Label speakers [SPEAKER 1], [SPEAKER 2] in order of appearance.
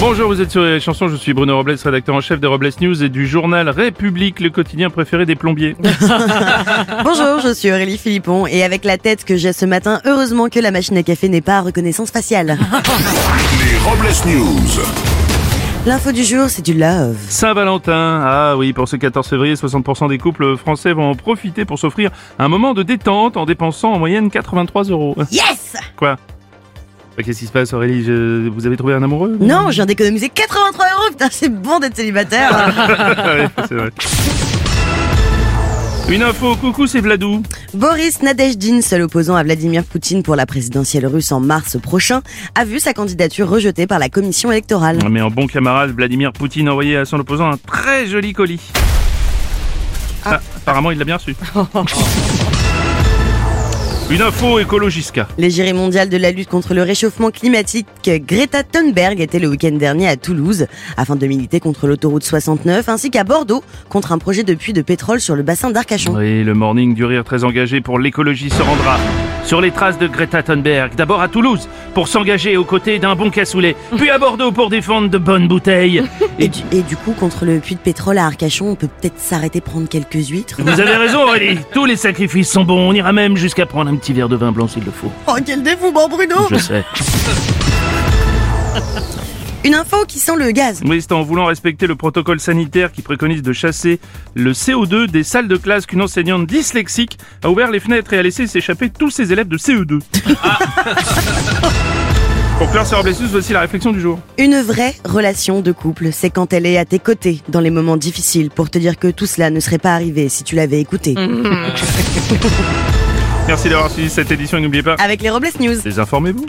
[SPEAKER 1] Bonjour, vous êtes sur les chansons, je suis Bruno Robles, rédacteur en chef des Robles News et du journal République, le quotidien préféré des plombiers.
[SPEAKER 2] Bonjour, je suis Aurélie Philippon et avec la tête que j'ai ce matin, heureusement que la machine à café n'est pas à reconnaissance faciale.
[SPEAKER 3] Les Robles News.
[SPEAKER 2] L'info du jour, c'est du love.
[SPEAKER 1] Saint-Valentin, ah oui, pour ce 14 février, 60% des couples français vont en profiter pour s'offrir un moment de détente en dépensant en moyenne 83 euros.
[SPEAKER 2] Yes
[SPEAKER 1] Quoi? Qu'est-ce qui se passe Aurélie Je- Vous avez trouvé un amoureux
[SPEAKER 2] Non, je viens d'économiser 83 euros, putain, c'est bon d'être célibataire.
[SPEAKER 1] Ouais, c'est vrai. Une info, coucou, c'est Vladou.
[SPEAKER 2] Boris Nadejdin, seul opposant à Vladimir Poutine pour la présidentielle russe en mars prochain, a vu sa candidature rejetée par la commission électorale.
[SPEAKER 1] Mais en bon camarade, Vladimir Poutine a envoyé à son opposant un très joli colis. Ah, apparemment, il l'a bien reçu. Une info écologisca.
[SPEAKER 2] L'égérie mondiale de la lutte contre le réchauffement climatique, Greta Thunberg, était le week-end dernier à Toulouse afin de militer contre l'autoroute 69 ainsi qu'à Bordeaux contre un projet de puits de pétrole sur le bassin d'Arcachon.
[SPEAKER 1] Oui, le morning du rire très engagé pour l'écologie se rendra sur les traces de Greta Thunberg. D'abord à Toulouse pour s'engager aux côtés d'un bon cassoulet, puis à Bordeaux pour défendre de bonnes bouteilles. Et
[SPEAKER 2] du, et du coup, contre le puits de pétrole à Arcachon, on peut peut-être s'arrêter prendre quelques huîtres.
[SPEAKER 1] vous avez raison Aurélie, tous les sacrifices sont bons. On ira même jusqu'à prendre un petit verre de vin blanc s'il le faut.
[SPEAKER 2] Oh, quel dévouement, Bruno
[SPEAKER 1] Je sais.
[SPEAKER 2] Une info qui sent le gaz.
[SPEAKER 1] Oui, c'est en voulant respecter le protocole sanitaire qui préconise de chasser le CO2 des salles de classe qu'une enseignante dyslexique a ouvert les fenêtres et a laissé s'échapper tous ses élèves de CE2. Pour clore ce Robles News, voici la réflexion du jour.
[SPEAKER 2] Une vraie relation de couple, c'est quand elle est à tes côtés dans les moments difficiles pour te dire que tout cela ne serait pas arrivé si tu l'avais écouté.
[SPEAKER 1] Merci d'avoir suivi cette édition et n'oubliez pas,
[SPEAKER 2] Avec les Robles News.
[SPEAKER 1] désinformez-vous.